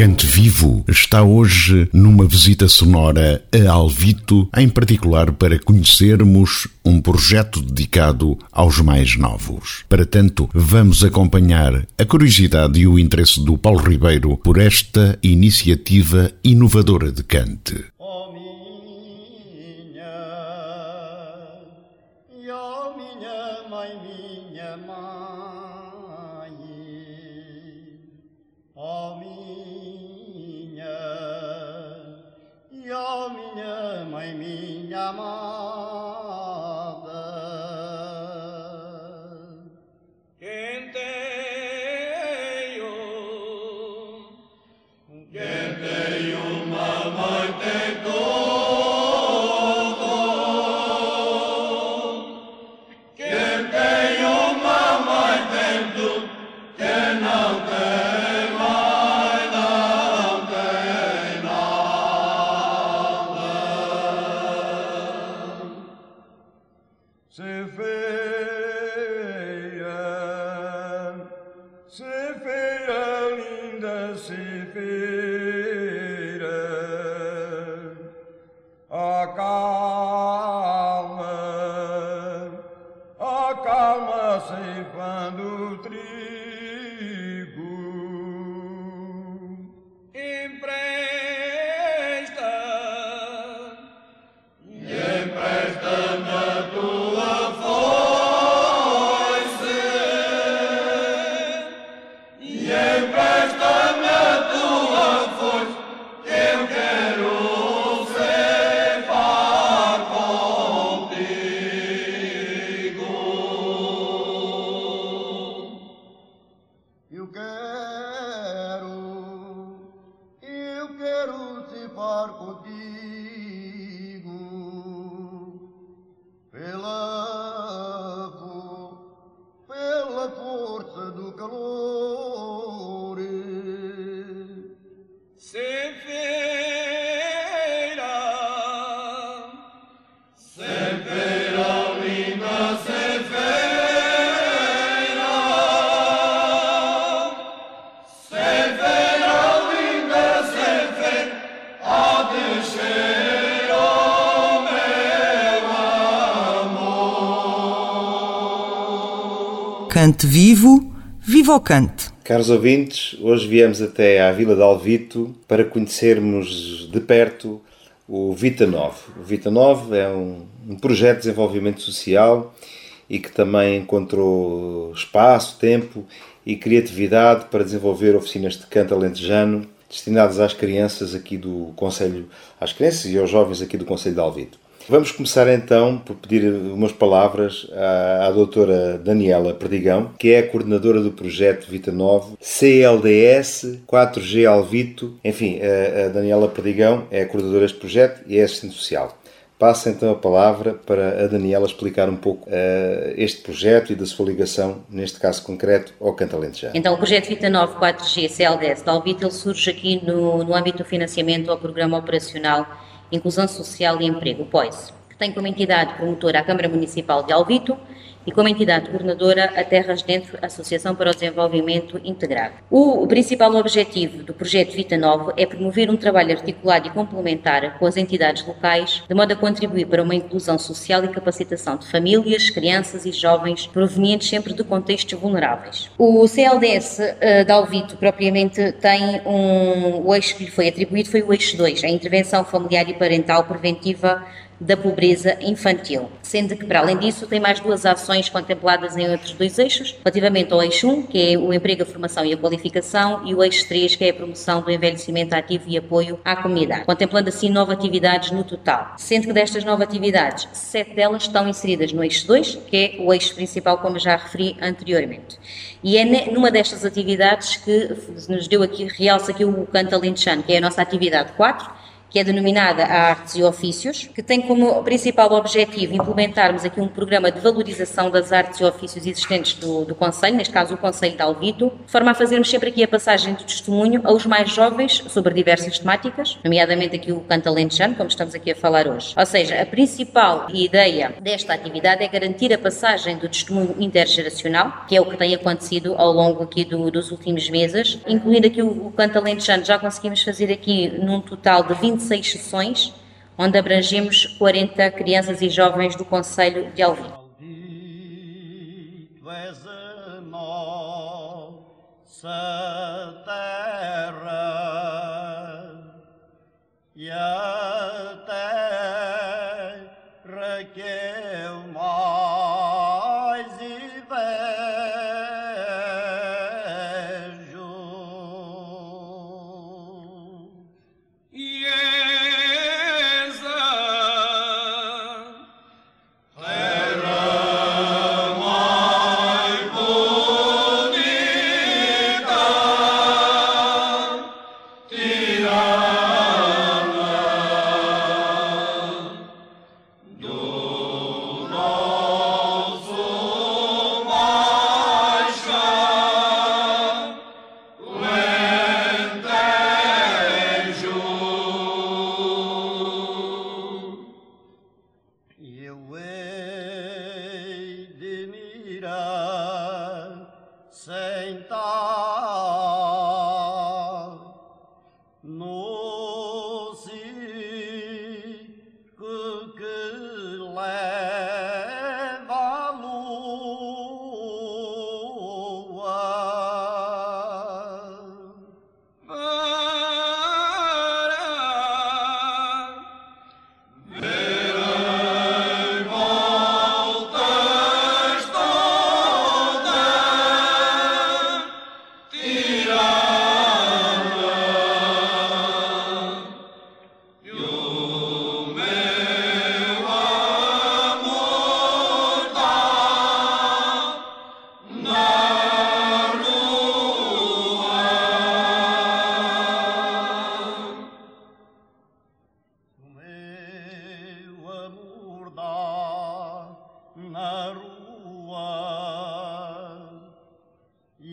Cante Vivo está hoje numa visita sonora a Alvito, em particular para conhecermos um projeto dedicado aos mais novos. Para tanto, vamos acompanhar a curiosidade e o interesse do Paulo Ribeiro por esta iniciativa inovadora de cante. Cante vivo, viva o cante. Caros ouvintes, hoje viemos até à Vila de Alvito para conhecermos de perto o Vita 9. O Vita 9 é um, um projeto de desenvolvimento social e que também encontrou espaço, tempo e criatividade para desenvolver oficinas de canto alentejano destinadas às crianças aqui do Conselho, às crianças e aos jovens aqui do Conselho de Alvito. Vamos começar então por pedir umas palavras à, à doutora Daniela Perdigão, que é a coordenadora do projeto Vita 9, CLDS 4G Alvito. Enfim, a, a Daniela Perdigão é a coordenadora deste projeto e é assistente social. Passo então a palavra para a Daniela explicar um pouco uh, este projeto e da sua ligação, neste caso concreto, ao Cantalente já. Então, o projeto Vita 9 4G CLDS Alvito surge aqui no, no âmbito do financiamento ao Programa Operacional Inclusão Social e Emprego, o POIS, que tem como entidade promotora a Câmara Municipal de Alvito e como entidade coordenadora a Terras Dentro Associação para o Desenvolvimento Integrado. O principal objetivo do projeto Vita Novo é promover um trabalho articulado e complementar com as entidades locais, de modo a contribuir para uma inclusão social e capacitação de famílias, crianças e jovens provenientes sempre de contextos vulneráveis. O CLDS uh, eh, de Alvito, propriamente, tem um, o eixo que lhe foi atribuído foi o eixo 2, a intervenção familiar e parental preventiva da pobreza infantil, sendo que, para além disso, tem mais duas ações contempladas em outros dois eixos, relativamente ao eixo 1, que é o emprego, a formação e a qualificação, e o eixo 3, que é a promoção do envelhecimento ativo e apoio à comunidade, contemplando assim nove atividades no total, sendo que destas nove atividades, sete delas estão inseridas no eixo 2, que é o eixo principal, como já referi anteriormente. E é numa destas atividades que nos deu aqui, realça aqui o canto alentejano, que é a nossa atividade 4, que é denominada Artes e Ofícios, que tem como principal objetivo implementarmos aqui um programa de valorização das artes e ofícios existentes do, do Conselho, neste caso o Conselho de Alvito, de forma a fazermos sempre aqui a passagem do testemunho aos mais jovens sobre diversas temáticas, nomeadamente aqui o canto alentejano, como estamos aqui a falar hoje. Ou seja, a principal ideia desta atividade é garantir a passagem do testemunho intergeracional, que é o que tem acontecido ao longo aqui do, dos últimos meses, incluindo aqui o, o canto alentejano, já conseguimos fazer aqui num total de 20 26 sessões, onde abrangemos 40 crianças e jovens do Conselho de Alvim. Cante vivo, viva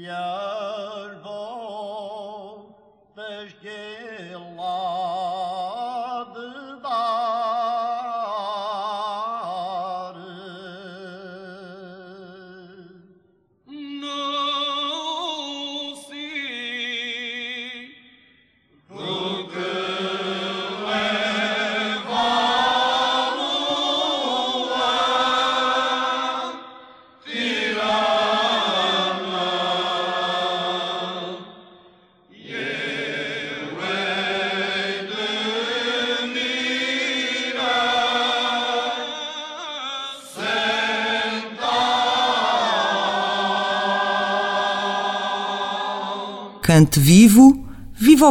o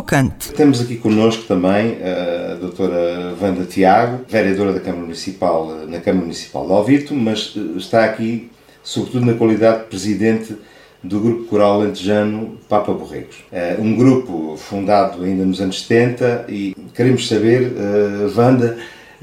cante. Temos aqui connosco também a doutora Wanda Tiago, vereadora da Câmara Municipal, na Câmara Municipal de Alvirto, mas eh, está aqui sobretudo na qualidade de presidente do Grupo Coral Lentejano Papa Borregos. É um grupo fundado ainda nos anos 70 e queremos saber, uh, Wanda,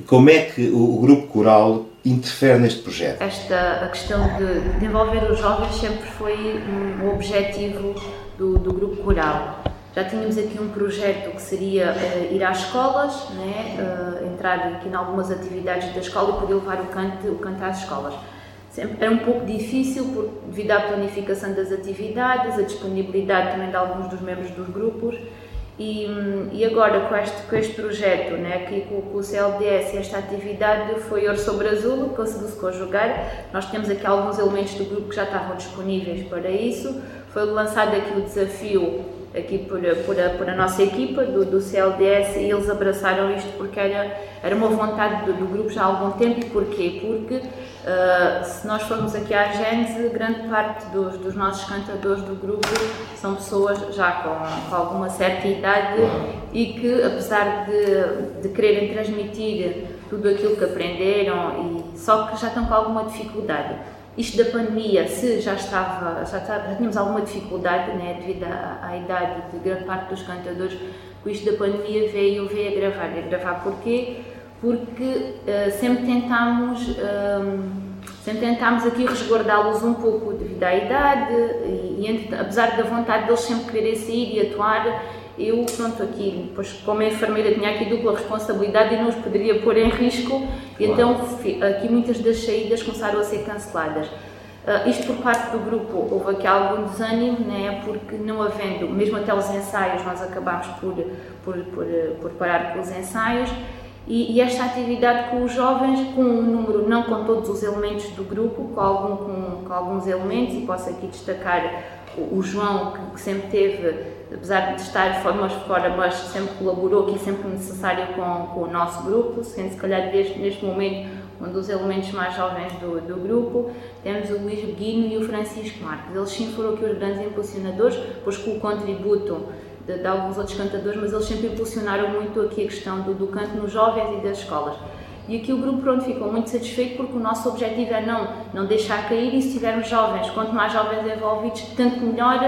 como é que o, Grupo Coral interfere neste projeto? Esta a questão de, de envolver os jovens sempre foi um objetivo do, do grupo coral. Já tínhamos aqui um projeto que seria uh, ir às escolas, né, uh, entrar aqui em algumas atividades da escola e poder levar o canto, o canto às escolas. Sempre, era um pouco difícil por, devido à planificação das atividades, a disponibilidade também de alguns dos membros dos grupos e, e agora com este, com este projeto, né, aqui com, com o CLDS, esta atividade foi ouro sobre azul, conseguiu-se conjugar. Nós temos aqui alguns elementos do grupo que já estavam disponíveis para isso foi lançado aqui o desafio aqui por, por, a, por a nossa equipa do, do, CLDS e eles abraçaram isto porque era, era uma vontade do, do grupo já há algum tempo e porquê? Porque uh, se nós formos aqui à Gênese, grande parte dos, dos nossos cantadores do grupo são pessoas já com, com alguma certa idade e que apesar de, de quererem transmitir tudo aquilo que aprenderam e só que já estão com alguma dificuldade isto da pandemia, se já estava, já, estava, já tínhamos alguma dificuldade, né, devido à, à, idade de grande parte dos cantadores, com isto da pandemia veio, veio a gravar. A gravar porquê? Porque uh, sempre tentámos. Um, sempre tentámos aqui resguardá-los um pouco devido à idade e, e apesar da vontade deles sempre quererem sair e atuar, eu, pronto, aqui, pois, como enfermeira tinha aqui dupla responsabilidade e não os poderia pôr em risco, claro. então aqui muitas das saídas começaram a ser canceladas. Uh, isto por parte do grupo, houve aqui algum desânimo, né, porque não havendo, mesmo até os ensaios, nós acabámos por, por, por, por parar com os ensaios, e, e, esta atividade com os jovens, com um número, não com todos os elementos do grupo, com, algum, com, com alguns elementos, e posso aqui destacar o, o João, que, que, sempre teve, apesar de estar fora, fora, mas sempre colaborou aqui, sempre necessário com, com o nosso grupo, sendo se calhar desde, neste momento um dos elementos mais jovens do, do grupo, temos o Luís Beguino e o Francisco Marques. Eles sim foram aqui os grandes impulsionadores, pois com o contributo de, de, alguns outros cantadores, mas eles sempre impulsionaram muito aqui a questão do, do canto nos jovens e das escolas. E aqui o grupo pronto ficou muito satisfeito porque o nosso objetivo é não, não deixar cair e se tivermos jovens, quanto mais jovens envolvidos, tanto melhor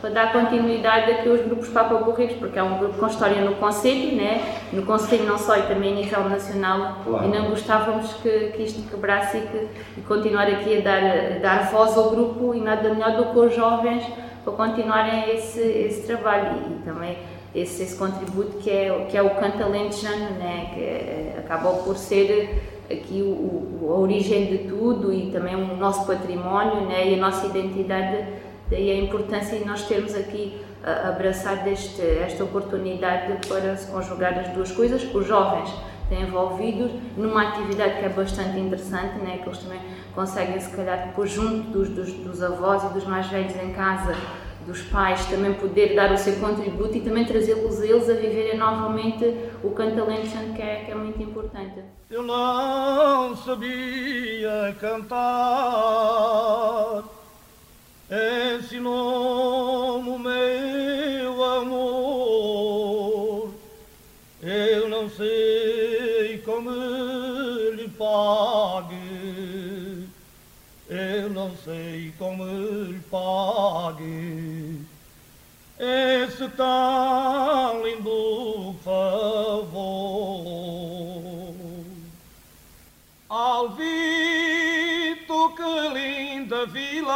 para dar continuidade aqui aos grupos Papa Borregos, porque é um grupo com história no Conselho, né? no Conselho não só e também a nível nacional, claro. e não gostávamos que, que isto quebrasse e, que, e continuar aqui a dar, a dar voz ao grupo e nada melhor do que os jovens para continuarem esse, esse trabalho e, e também esse, esse contributo que é, que é o canto né? que é, acabou por ser aqui o, o, a origem de tudo e também o nosso património né? e a nossa identidade, daí a importância de nós termos aqui abraçado este, esta oportunidade para se conjugar as duas coisas, os jovens envolvidos numa atividade que é bastante interessante, né? que eles também conseguem se calhar depois junto dos, dos, dos avós e dos mais velhos em casa dos pais também poder dar o seu contributo e também trazê-los eles a viverem novamente o canto alentejano que é, que é muito importante. Eu não sabia cantar, ensinou-me o meu amor. Eu não sei como lhe pague, eu não sei como lhe pague esse tão lindo favor. Alvito, que linda vila,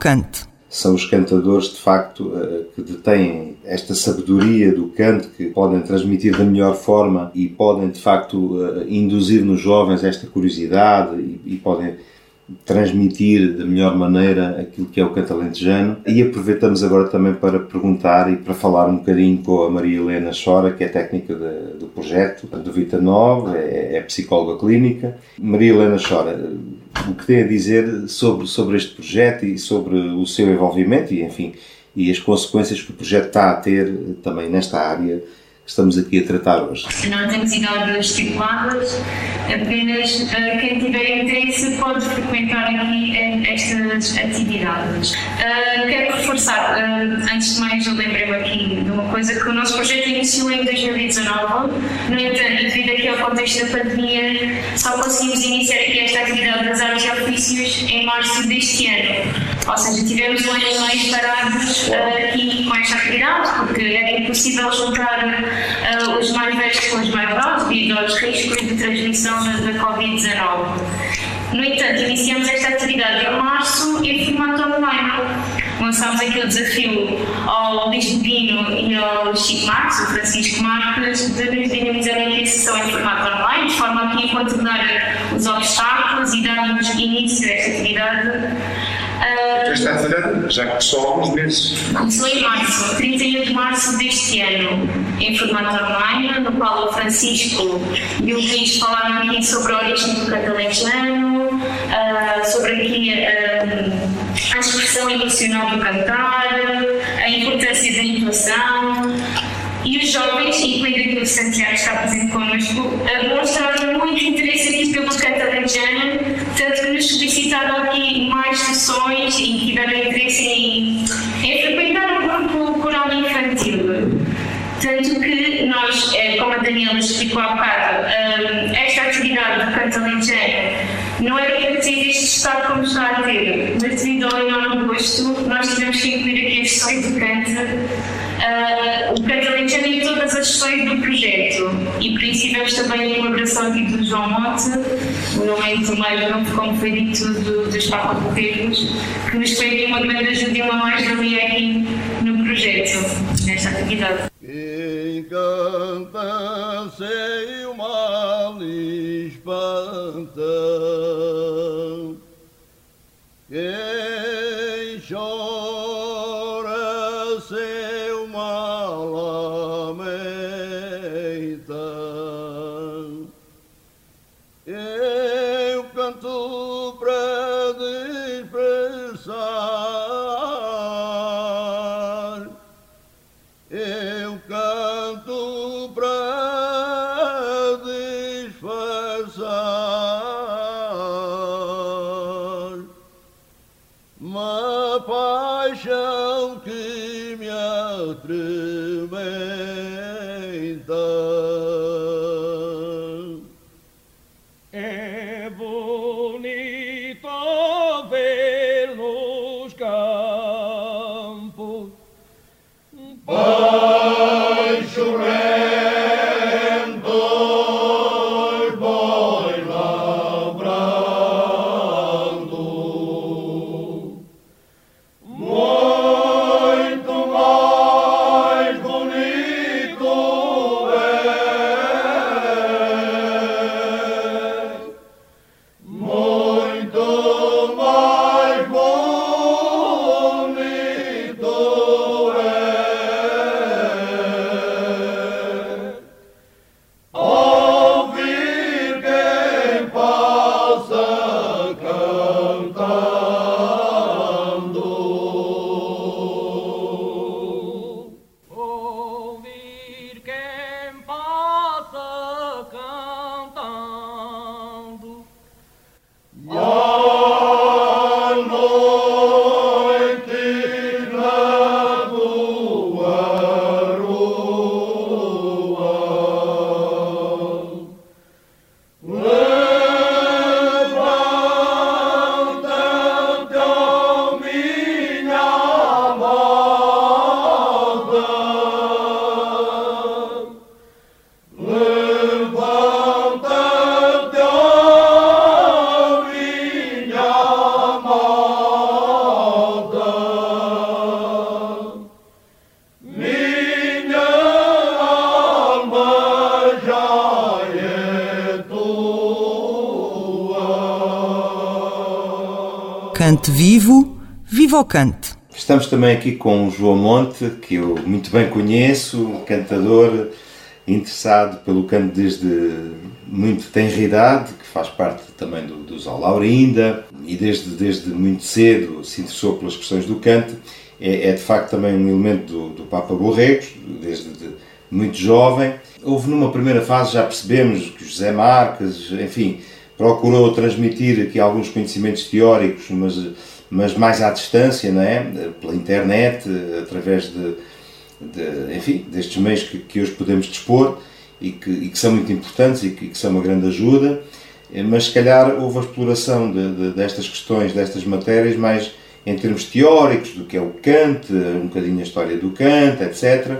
viva o cante. São os cantadores, de facto, eh, que detêm esta sabedoria do canto, que podem transmitir da melhor forma e podem, de facto, eh, induzir nos jovens esta curiosidade e podem transmitir da melhor maneira aquilo que é o catalentejano e aproveitamos agora também para perguntar e para falar um bocadinho com a Maria Helena Chora, que é técnica de, do projeto do Vita 9, é, é psicóloga clínica. Maria Helena Chora, o que tem a dizer sobre, sobre este projeto e sobre o seu envolvimento e, enfim, e as consequências que o projeto está a ter também nesta área estamos aqui a tratar hoje. Não temos idades estipuladas, apenas uh, quem tiver interesse pode frequentar aqui uh, estas atividades. Uh, quero reforçar, antes de mais, eu lembrei-me aqui de uma coisa que o nosso projeto iniciou em 2019, no entanto, devido aqui ao contexto da pandemia, só conseguimos iniciar aqui esta atividade das artes e ofícios em março deste ano. Ou seja, tivemos um ano e meio parados aqui com esta atividade, porque era impossível juntar uh, os mais velhos com os mais novos devido aos riscos de transmissão da, da Covid-19. No entanto, iniciamos esta atividade em março em formato online. Lançámos aqui o desafio ao Luís Bino e ao Chico Marques, o Francisco Marques, de nos dinamizarem a sessão em formato online, de forma a que, enquanto os obstáculos e darmos início a esta atividade, Uh, está a já que só há alguns meses. Começou em março, 31 de março deste ano, em formato online, no qual o Francisco e o Luís falaram aqui sobre a origem do catalejano, uh, sobre aqui uh, a expressão emocional do cantar, a importância da intuação. E os jovens, incluindo aqui o Santiago está presente connosco, mostraram muito interesse aqui pelo catalejano, nos solicitaram aqui mais sessões e tiveram interesse em, em frequentar o grupo coral infantil. Tanto que nós, eh, como a Daniela explicou há bocado, eh, esta atividade do canto alentejano não era para ter este estado como está a ter, mas devido ao enorme gosto, nós tivemos que incluir aqui as sessões de canto, uh, o canto alentejano em todas as sessões do projeto. E por isso tivemos também a colaboração aqui do João Monte, o momento mais novo, como foi dito, do, dos Papa Botelhos, que nos foi uma grande ajuda e uma mais-valia aqui no projeto, nesta atividade. Quem viva o cante! Estamos também aqui com o João Monte, que eu muito bem conheço, cantador, interessado pelo canto desde muito tenra idade, que faz parte também do, dos Laurinda, e desde, desde muito cedo se interessou pelas questões do canto. É, é de facto também um elemento do, do Papa Borregos, desde de, muito jovem. Houve numa primeira fase, já percebemos que José Marques, enfim, procurou transmitir aqui alguns conhecimentos teóricos, mas, mas mais à distância, não é? Pela internet, através de, de enfim, destes meios que, que hoje podemos dispor e que, e que são muito importantes e que, que, são uma grande ajuda, mas se calhar houve a exploração de, de, destas questões, destas matérias, mais em termos teóricos, do que é o Kant, um bocadinho a história do Kant, etc.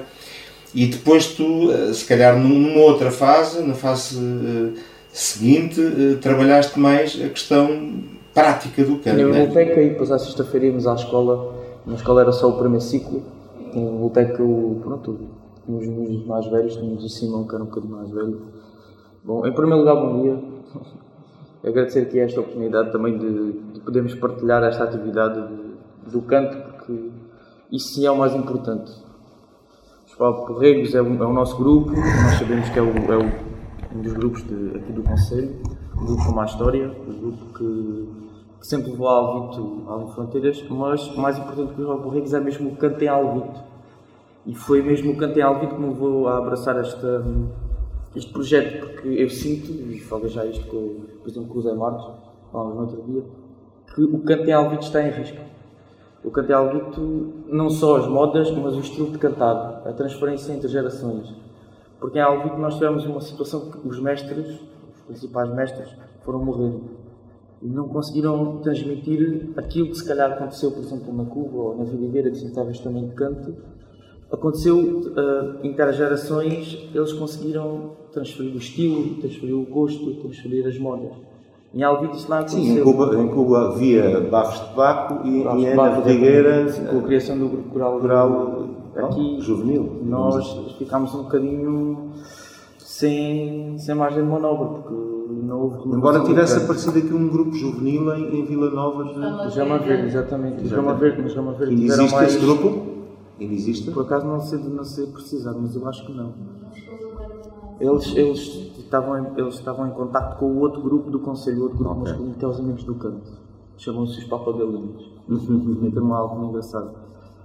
E depois tu, eh, se calhar numa outra fase, na fase eh, seguinte, eh, trabalhaste mais a questão prática do. Eu voltei né? e depois à sexta-feira íamos à escola, na escola era só o primeiro ciclo, voltei que eu, pronto, tínhamos os mais velhos, tínhamos o Simão que era um bocadinho mais velho. Bom, em primeiro lugar, bom dia. Agradecer aqui esta oportunidade também de, de podermos partilhar esta atividade de, do canto, porque isso sim é o mais importante Festival Correios é o, é o, nosso grupo, nós sabemos que é, o, é o, um dos grupos de, aqui do Conselho, um grupo com má história, um grupo que sempre levou a Alvito além fronteiras, mas mais importante que o Festival Correios é mesmo o canto em Alvito. E foi mesmo o canto em Alvito que me levou a abraçar esta, este projeto, porque eu sinto, e falei já isto com, por exemplo, com o Zé Marcos, falamos no outro dia, que o canto em Alvito está em risco o canto é algo não só as modas, mas o estilo de cantar, a transferência entre gerações. Porque em Alvito nós tivemos uma situação que os mestres, os principais mestres, foram morrendo não conseguiram transmitir aquilo que se calhar aconteceu, por exemplo, na Cuba ou na Videira, que se estava também de canto. Aconteceu uh, intergerações, eles conseguiram transferir o estilo, transferir o gosto, transferir as modas. Em Alvito isso não aconteceu. Sim, em Cuba, em Cuba havia bafos de tabaco e, e em Ana Figueira... Com a criação do grupo coral, coral aqui, juvenil. Nós ficámos um bocadinho sem, sem margem de manobra, porque não houve... Embora tivesse aparecido aqui um grupo juvenil em, em Vila Nova de... Jama Verde, exatamente. Jama Verde, mas Jama Verde... E existe mais... esse grupo? Ainda existe? Por acaso não sei, não sei precisar, mas eu acho que não. Eles, eles estavam em, eles estavam em contato com o outro grupo do Conselho, o outro grupo okay. masculino, que é os Amigos do Canto. Chamam-se os Papagalinhos. Também tem algo engraçado.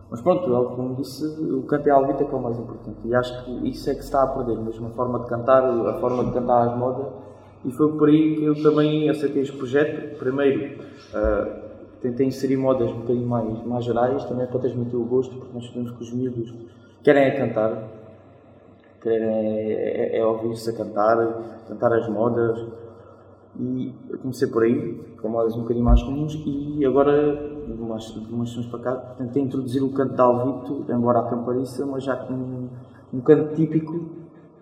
Mas pronto, como disse, o canto é a alvita que é o mais importante. E acho que isso é que se está a perder, mesmo a forma de cantar, a forma de cantar as modas. E foi por aí que eu também aceitei este projeto. Primeiro, uh, tentei inserir modas um bocadinho mais, mais gerais, também para transmitir o gosto, porque nós sabemos que os miúdos querem é cantar, querer é, é, é ouvir-se a cantar, cantar as modas. E comecei por aí, com modas um bocadinho mais comuns, e agora, de umas, umas semanas para cá, tentei introduzir o canto de Alvito, embora a campariça, mas já com um, um canto típico,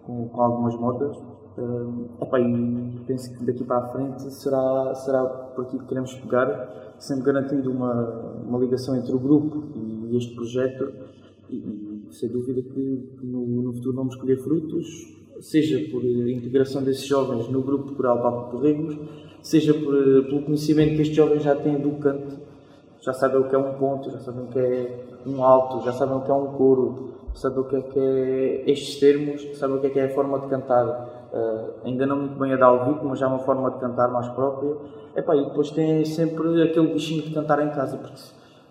com, com algumas modas. Uh, opa, e penso que daqui para a frente será, será por aqui que queremos pegar, sempre garantindo uma, uma ligação entre o grupo e este projeto. E, sem dúvida que no, no, futuro vamos colher frutos, seja por integração desses jovens no grupo coral Papo Corregos, seja por, pelo conhecimento que estes jovens já têm do canto, já sabem o que é um ponto, já sabem o que é um alto, já sabem o que é um coro, sabem o que é, que é estes termos, sabem o que é, que é a forma de cantar. Uh, ainda não muito bem a dar ao vivo, mas já uma forma de cantar mais própria. Epá, e depois tem sempre aquele bichinho de cantar em casa, porque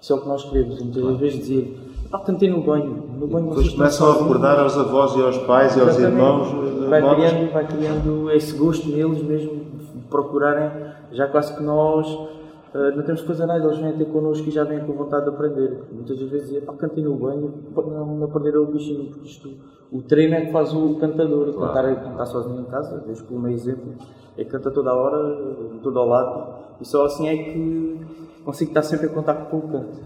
isso é o que nós queremos. Muitas vezes dizer ah, cantei no banho. No banho depois começam a recordar aos avós e aos pais e aos irmãos. Eh, vai criando, vai criando esse gosto neles mesmo de procurarem, já quase que nós uh, não temos que fazer nada, eles vêm ter connosco e já vêm com vontade de aprender. Muitas vezes dizia, pá, cantei no banho, não, não perder o bichinho, porque isto, o treino é que faz o cantador. Claro. Cantar, cantar sozinho em casa, vejo pelo meu exemplo, é que canta toda a hora, todo ao lado, e só assim é que consigo estar sempre em contato com o canto.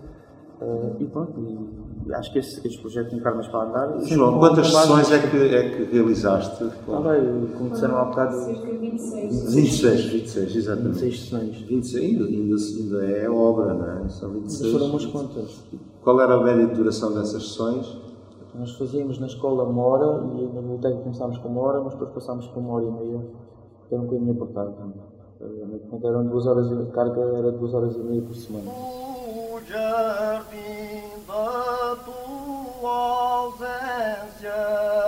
Uh, e pronto, e, acho que este, este projeto tem carnes para andar. João, quantas sessões é que, é que realizaste? Ah, bem, como disseram há bocado. Cerca de 26. 26, 26, exatamente. 26 sessões. 26, ainda, ainda, ainda é obra, não é? São 26. Foram umas quantas. Qual era a média de duração dessas sessões? Nós fazíamos na escola uma hora e na biblioteca começámos com uma hora, mas depois passámos por uma hora e meia, que era um bocadinho apertado também. Uh, eram duas horas de carga, era duas horas e meia por semana. O jardim da tua ausência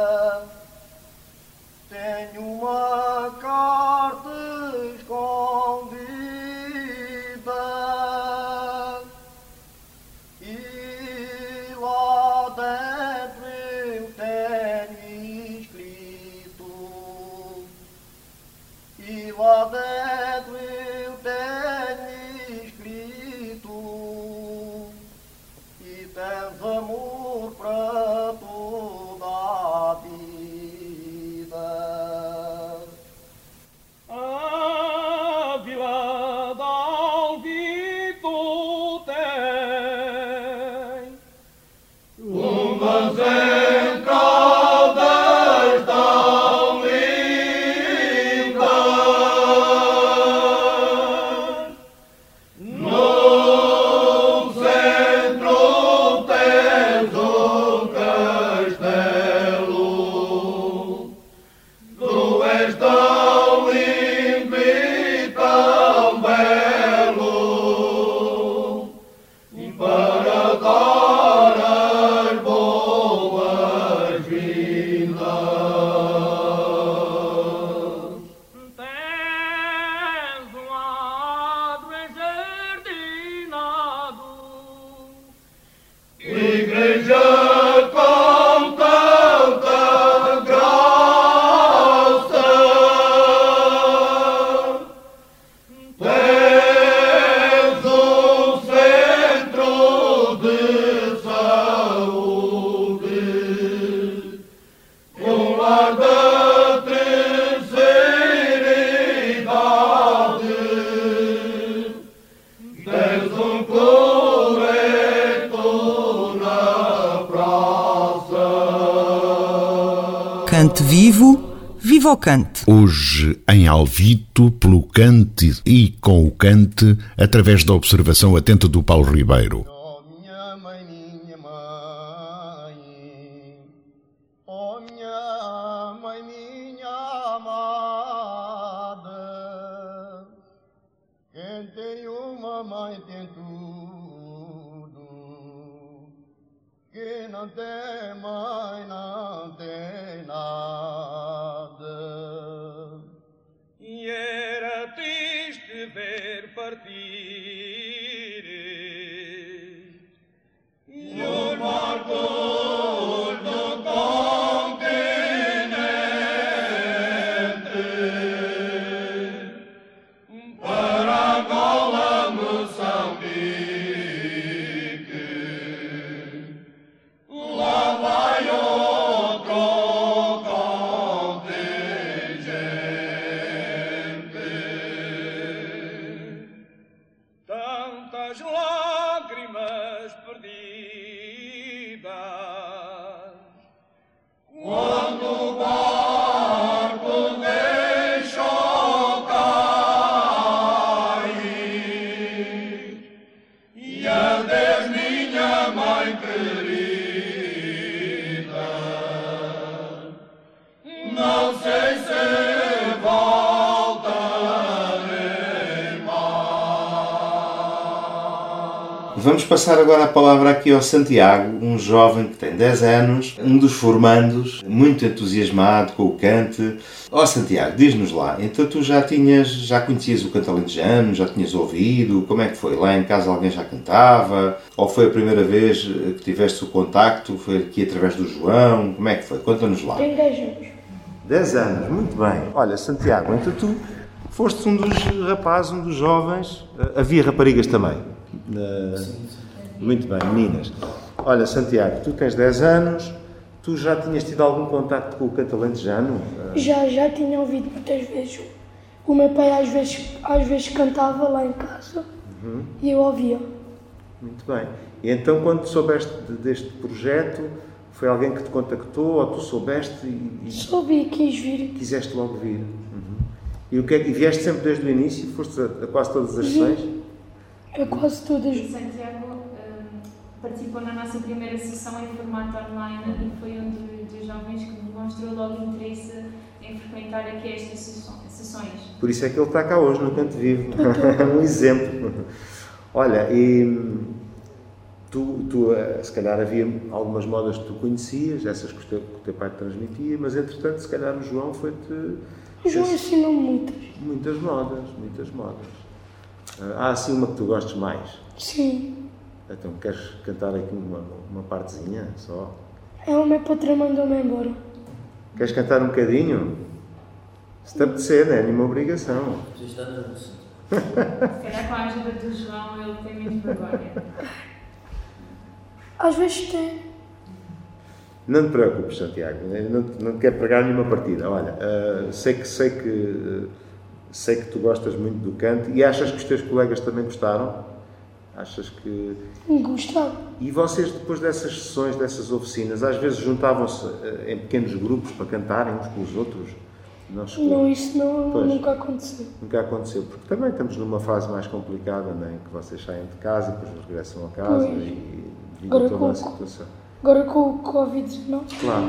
cante. Hoje em Alvito, pelo cante e com o cante, através da observação atenta do Paulo Ribeiro. Passar agora a palavra aqui ao Santiago, um jovem que tem 10 anos, um dos formandos, muito entusiasmado com o cante. Ó Santiago, diz-nos lá, então tu já tinhas, já conhecias o canto alentejano, já tinhas ouvido, como é que foi? Lá em casa alguém já cantava? Ou foi a primeira vez que tiveste o contacto? Foi aqui através do João? Como é que foi? Conta-nos lá. Tenho 10 anos. 10 anos, muito bem. Olha, Santiago, então tu foste um dos rapazes, um dos jovens. Eh, Havia raparigas também? Eh, Muito bem, meninas. Olha, Santiago, tu tens 10 anos, tu já tinhas tido algum contacto com o canto alentejano? Eh, Já, já tinha ouvido muitas vezes. O meu pai às vezes, às vezes cantava lá em casa Uhum. e eu ouvia. Muito bem. E então, quando soubeste de- deste projeto, foi alguém que te contactou ou tu soubeste e, e Soube e quis vir. quiseste logo vir? Uhum. E, o que é, e vieste sempre desde o início? Foste a, a quase todas as Sim. sessões? É quase todas. Santiago, hum, participou na nossa primeira sessão em formato online e foi um dos jovens que demonstrou logo interesse em frequentar aqui estas sessões. Por isso é que ele está cá hoje no Canto Vivo. um exemplo. Olha, e tu, tu, eh, se calhar havia algumas modas que tu conhecias, essas que o teu, que o teu pai te transmitia, mas entretanto, se calhar o João foi-te. O João ensinou muitas. Muitas modas, muitas modas. Ah, há assim uma que tu gostes mais? Sim. Então, queres cantar aqui uma, uma partezinha só? É o meu patrão mandou-me embora. Queres cantar um bocadinho? Se te apetecer, não é nenhuma obrigação. Se calhar com a ajuda do João ele tem menos vergonha. Às vezes tem. Não te preocupes, Santiago. Não, não te quero pregar nenhuma partida. Olha, uh, sei que sei que uh, sei que tu gostas muito do canto e achas que os teus colegas também gostaram? Achas que. Gostaram. E vocês, depois dessas sessões, dessas oficinas, às vezes juntavam-se uh, em pequenos grupos para cantarem uns com os outros? Não, isso não, pois, nunca aconteceu. Nunca aconteceu, porque também estamos numa fase mais complicada, não é? que vocês saem de casa e depois regressam a casa pois. e agora toda com, a situação. Agora com o Covid-19. Claro.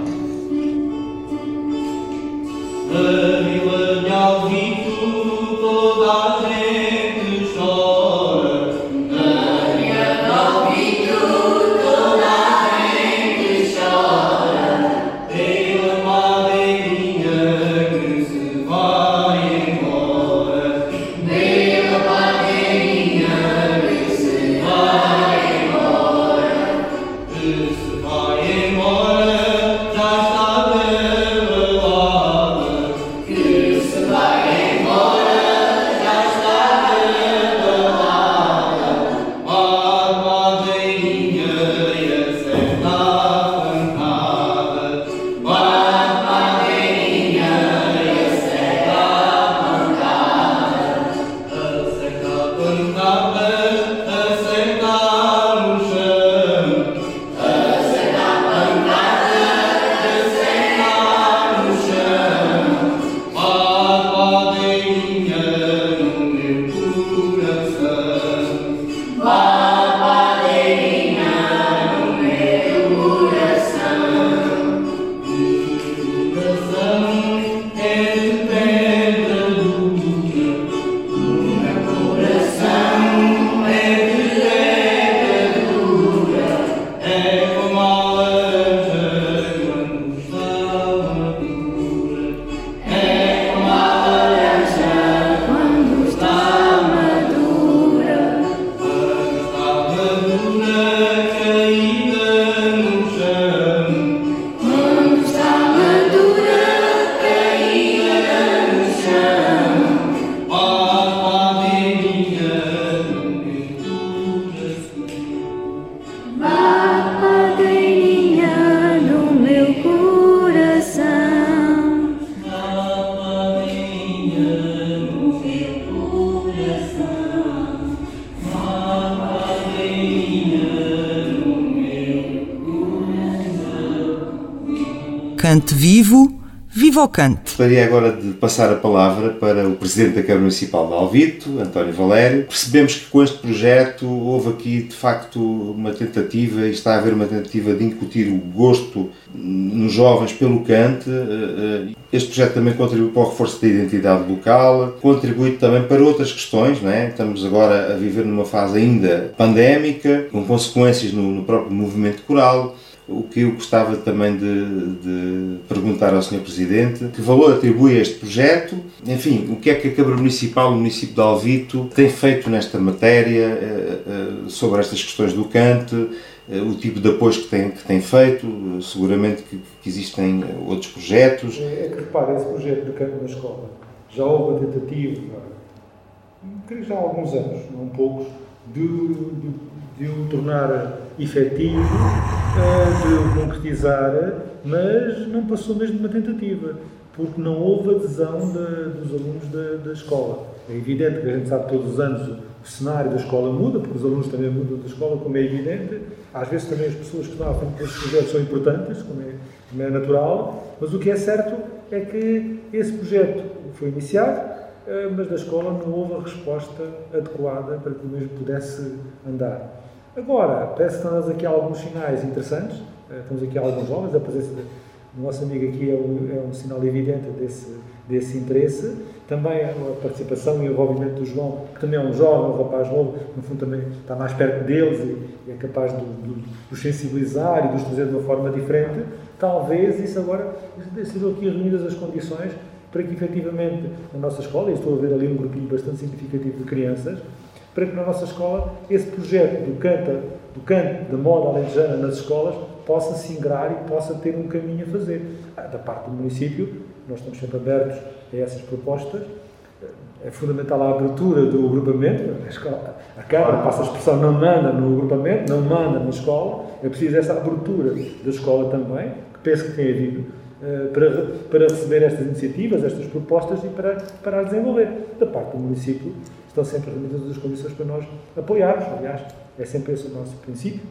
A vila de Alvito, toda a viva o cante. Gostaria agora de passar a palavra para o Presidente da Câmara Municipal de Alvito, António Valério. Percebemos que com este projeto houve aqui de facto uma tentativa e está a haver uma tentativa de incutir o gosto nos jovens pelo cante. Este projeto também contribui para o reforço da identidade local, contribui também para outras questões, não é? Estamos agora a viver numa fase ainda pandémica, com consequências no próprio movimento coral o que eu gostava também de, de, perguntar ao Sr. Presidente, que valor atribui a este projeto? Enfim, o que é que a Câmara Municipal, o município de Alvito, tem feito nesta matéria, eh, eh, sobre estas questões do cante, eh, o tipo de apoio que tem, que tem feito, seguramente que, que existem outros projetos. É, é que repara, esse projeto do canto na escola, já houve a tentativa, creio já há alguns anos, não poucos, de o tornar efetivo, eh, de concretizar, mas não passou mesmo uma tentativa, porque não houve adesão de, dos alunos da, da, escola. É evidente que a gente sabe todos os anos o cenário da escola muda, porque os alunos também mudam da escola, como é evidente. Às vezes também as pessoas que estão à frente projetos são importantes, como é, como é natural, mas o que é certo é que esse projeto foi iniciado, eh, mas da escola não houve a resposta adequada para que o mesmo pudesse andar. Agora, parece que estamos aqui alguns sinais interessantes, uh, temos aqui alguns jovens, a presença do nosso amigo aqui é um, é um sinal evidente desse, desse interesse. Também a participação e o envolvimento do João, que também é um jovem, um rapaz novo, no fundo também está mais perto deles e, e é capaz de, de, de os sensibilizar e de os trazer de uma forma diferente. Talvez isso agora sejam aqui reunidas as condições para que efetivamente na nossa escola, e estou a ver ali um grupinho bastante significativo de crianças, para que na nossa escola esse projeto do canto, do canto da moda alentejana nas escolas possa se ingrar e possa ter um caminho a fazer. Ah, da parte do município, nós estamos sempre abertos a essas propostas. É fundamental a abertura do agrupamento. A, escola, a Câmara, passa a expressão, não manda no agrupamento, não manda na escola. É preciso essa abertura da escola também, que penso que tem havido, eh, para, para receber estas iniciativas, estas propostas e para, para as desenvolver. Da parte do município, estão sempre reunidas as condições para nós apoiarmos. Aliás, é sempre esse o nosso princípio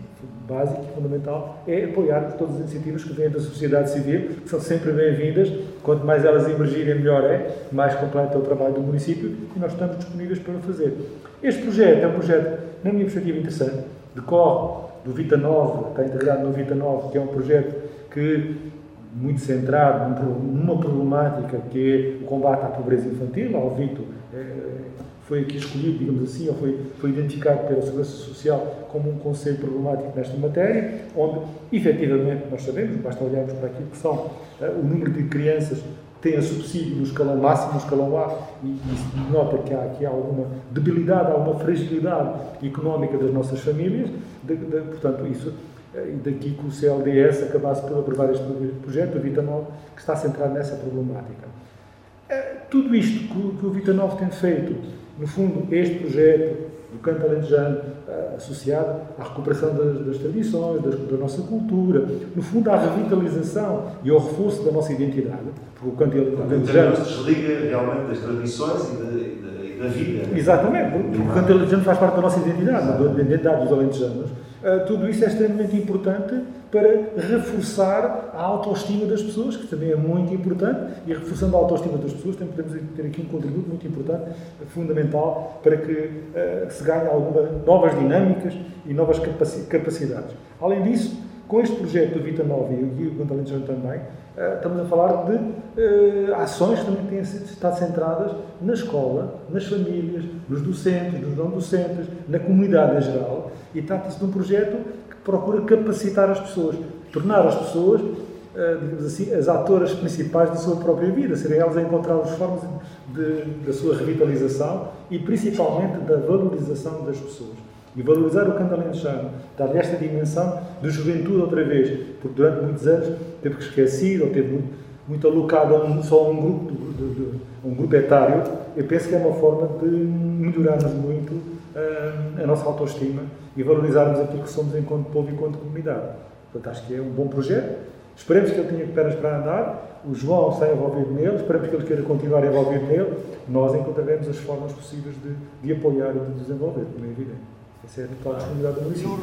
básico e fundamental, é apoiar todas as iniciativas que vêm da sociedade civil, que são sempre bem-vindas. Quanto mais elas emergirem, melhor é, mais completo é o trabalho do município e nós estamos disponíveis para o fazer. Este projeto é um projeto, na minha perspectiva, interessante, decorre do Vita Nova, está integrado no Vita Nova, que é um projeto que muito centrado numa problemática que é o combate à pobreza infantil, ao Vito é, foi aqui escolhido, digamos assim, ou foi, foi identificado pela Segurança Social como um conselho problemático nesta matéria, onde, efetivamente, nós sabemos, basta olharmos para aquilo que são uh, o número de crianças que têm a subsídio no escalão máximo, no escalão A, e, e nota que há aqui alguma debilidade, alguma fragilidade económica das nossas famílias, de, de, portanto, isso eh, e daqui que o CLDS acabasse por aprovar este projeto, o Vita 9, que está centrado nessa problemática. Eh, tudo isto que o Vita 9 tem feito no fundo, este projeto do canto alentejano uh, associado à recuperação das, das tradições, das, da nossa cultura, no fundo, à revitalização e ao reforço da nossa identidade, porque o canto alentejano... se desliga realmente das tradições e da, da, da vida. Exatamente, o canto alentejano faz parte da nossa identidade, da identidade dos alentejanos. Uh, tudo isso é extremamente importante para reforçar a autoestima das pessoas, que também é muito importante, e reforçando a autoestima das pessoas, também podemos ter aqui um contributo muito importante, fundamental, para que uh, se ganhe algumas novas dinâmicas e novas capacidades. Além disso, com este projeto do Vita Nova e o Gontalentejano também, uh, estamos a falar de uh, ações que também têm estado centradas na escola, nas famílias, nos docentes, nos não docentes, na comunidade em geral, e trata-se de um projeto procura capacitar as pessoas, tornar as pessoas, eh, digamos assim, as atoras principais da sua própria vida, serem elas a encontrar as formas da sua revitalização e principalmente da valorização das pessoas. E valorizar o canto alentejano, dar-lhe esta dimensão de juventude outra vez, porque durante muitos anos teve que esquecer ou teve muito, muito alocado a um, só a um grupo, de, de, de, um grupo etário. Eu penso que é uma forma de melhorarmos muito uh, a nossa autoestima e valorizarmos aquilo que somos enquanto povo e enquanto comunidade. Portanto, acho que é um bom projeto. Esperemos que ele tenha pernas para andar. O João está envolvido nele. Esperemos que ele queira continuar envolvido nele. Nós encontraremos as formas possíveis de, de apoiar e de desenvolver, como é evidente. Essa é a total disponibilidade do município. Cante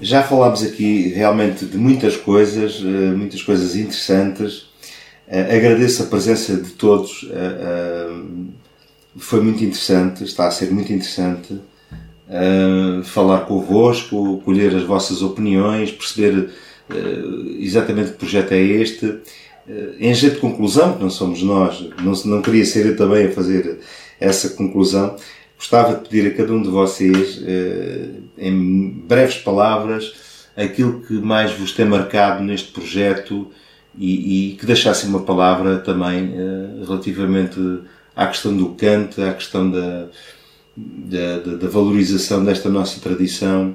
Já falámos aqui realmente de muitas coisas, eh, muitas coisas interessantes. Eh, agradeço a presença de todos. Eh, foi muito interessante, está a ser muito interessante falar convosco, colher as vossas opiniões, perceber exatamente que projeto é este. Em jeito de conclusão, não somos nós, não, não queria ser eu também a fazer essa conclusão, gostava de pedir a cada um de vocês, eh, em breves palavras, aquilo que mais vos tem marcado neste projeto e, e que deixassem uma palavra também eh, relativamente à questão do canto, à questão da, da, da, valorização desta nossa tradição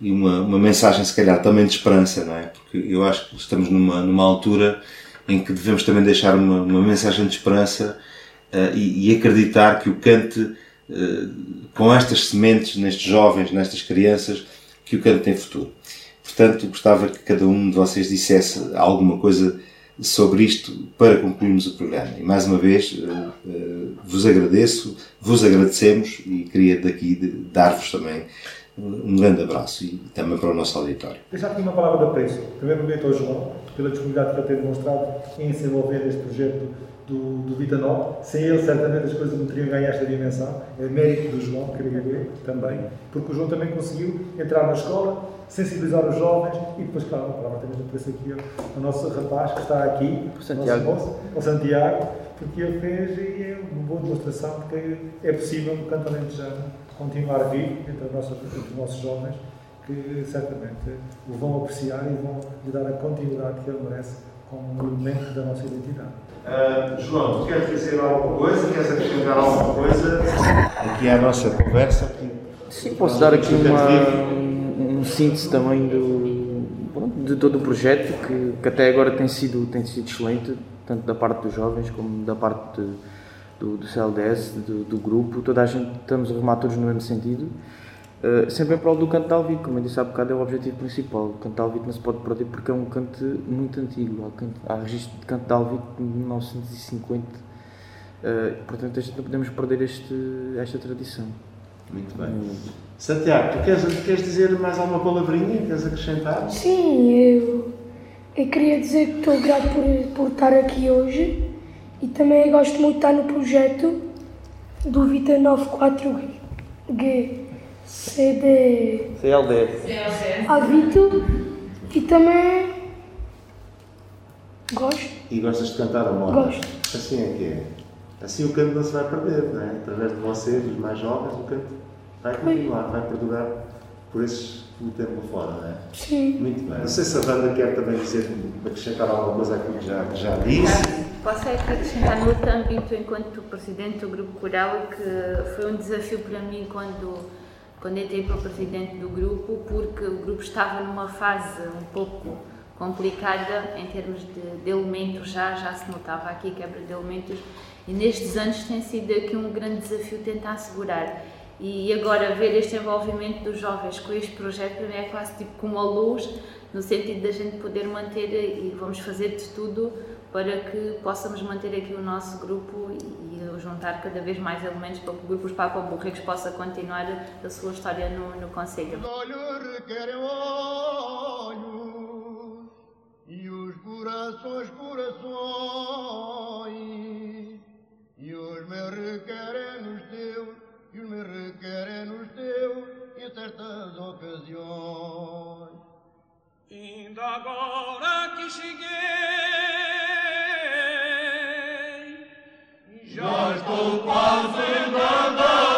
e uma, uma mensagem, se calhar, também de esperança, não é? Porque eu acho que estamos numa, numa altura em que devemos também deixar uma, uma mensagem de esperança uh, e, e, acreditar que o cante com estas sementes nestes jovens, nestas crianças, que o canto tem futuro. Portanto, gostava que cada um de vocês dissesse alguma coisa sobre isto para concluirmos o programa. E mais uma vez eh, eh, vos agradeço, vos agradecemos e queria daqui dar-vos também um grande abraço e também para o nosso auditório. Deixar aqui uma palavra de apreço. Primeiro momento ao João, pela disponibilidade que ele tem demonstrado em se envolver neste projeto do, do Vitanol. Sem ele, certamente, as coisas não teriam ganho esta dimensão. É mérito do João, queria ver, também, porque o João também conseguiu entrar na escola, sensibilizar os jovens e depois, claro, a palavra também aparece aqui o nosso rapaz que está aqui, o Santiago. Moço, o Santiago, porque ele fez e é uma boa demonstração de que é possível o canto alentejano continuar vivo entre, nossa, entre os nossos jovens que certamente o vão apreciar e vão lhe dar a continuidade que ele merece como um elemento da nossa identidade. Uh, João, tu queres dizer alguma coisa? Queres acrescentar alguma coisa? Aqui é a nossa conversa. Sim, posso dar aqui uma, um, um síntese também do, de todo o projeto, que, que, até agora tem sido, tem sido excelente, tanto da parte dos jovens como da parte de, do, do CLDS, do, do, grupo. Toda a gente estamos a remar todos no mesmo sentido. Uh, sempre em prol do canto de Alvito, como eu disse há bocado, é o objetivo principal. O canto de Alvito não se pode perder porque é um canto muito antigo. Há, canto, há registro de canto de Alvito de 1950. Uh, portanto, a gente não podemos perder este, esta tradição. Muito bem. Uh, Santiago, tu queres, queres dizer mais alguma palavrinha? Queres acrescentar? Sim, eu, eu queria dizer que estou grato por, por estar aqui hoje e também gosto muito de estar no projeto do Vita 94G CD. CLD. Avito e também gosto. E gostas de cantar a moda? Gosto. Assim é que é. Assim o canto não se vai perder, não é? Através de vocês, os mais jovens, o canto vai continuar, vai perdurar por esses pelo tempo fora, não é? Sim. Muito bem. Não sei se a Wanda quer também dizer, acrescentar alguma coisa àquilo que já, que já disse. Posso acrescentar no outro âmbito, enquanto presidente do Grupo Coral, que foi um desafio para mim quando quando entrei para o presidente do grupo, porque o grupo estava numa fase um pouco complicada em termos de, de elementos, já, já se notava aqui quebra de elementos, e nestes anos tem sido aqui um grande desafio tentar assegurar. E agora ver este envolvimento dos jovens com este projeto para mim é quase tipo como a luz, no sentido da gente poder manter e vamos fazer de tudo para que possamos manter aqui o nosso grupo e juntar cada vez mais elementos para que o grupo Os Papa Burricos possa continuar a sua história no, no Conselho. Os olhos requerem olhos e os corações corações e os meus requerem os teus e os meus requerem os teus em certas ocasiões. Ainda agora que cheguei Já estou quase na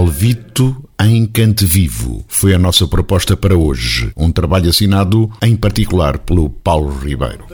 Alvito em Cante Vivo foi a nossa proposta para hoje. Um trabalho assinado em particular pelo Paulo Ribeiro.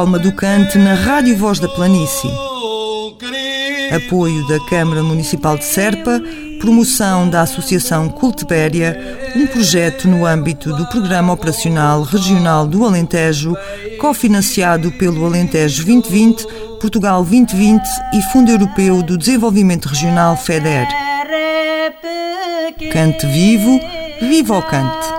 Alma do cante na Rádio Voz da Planície. Apoio da Câmara Municipal de Serpa, promoção da Associação Cultibéria, um projeto no âmbito do Programa Operacional Regional do Alentejo, cofinanciado pelo Alentejo 2020, Portugal 2020 e Fundo Europeu do Desenvolvimento Regional FEDER. Cante vivo, viva o cante!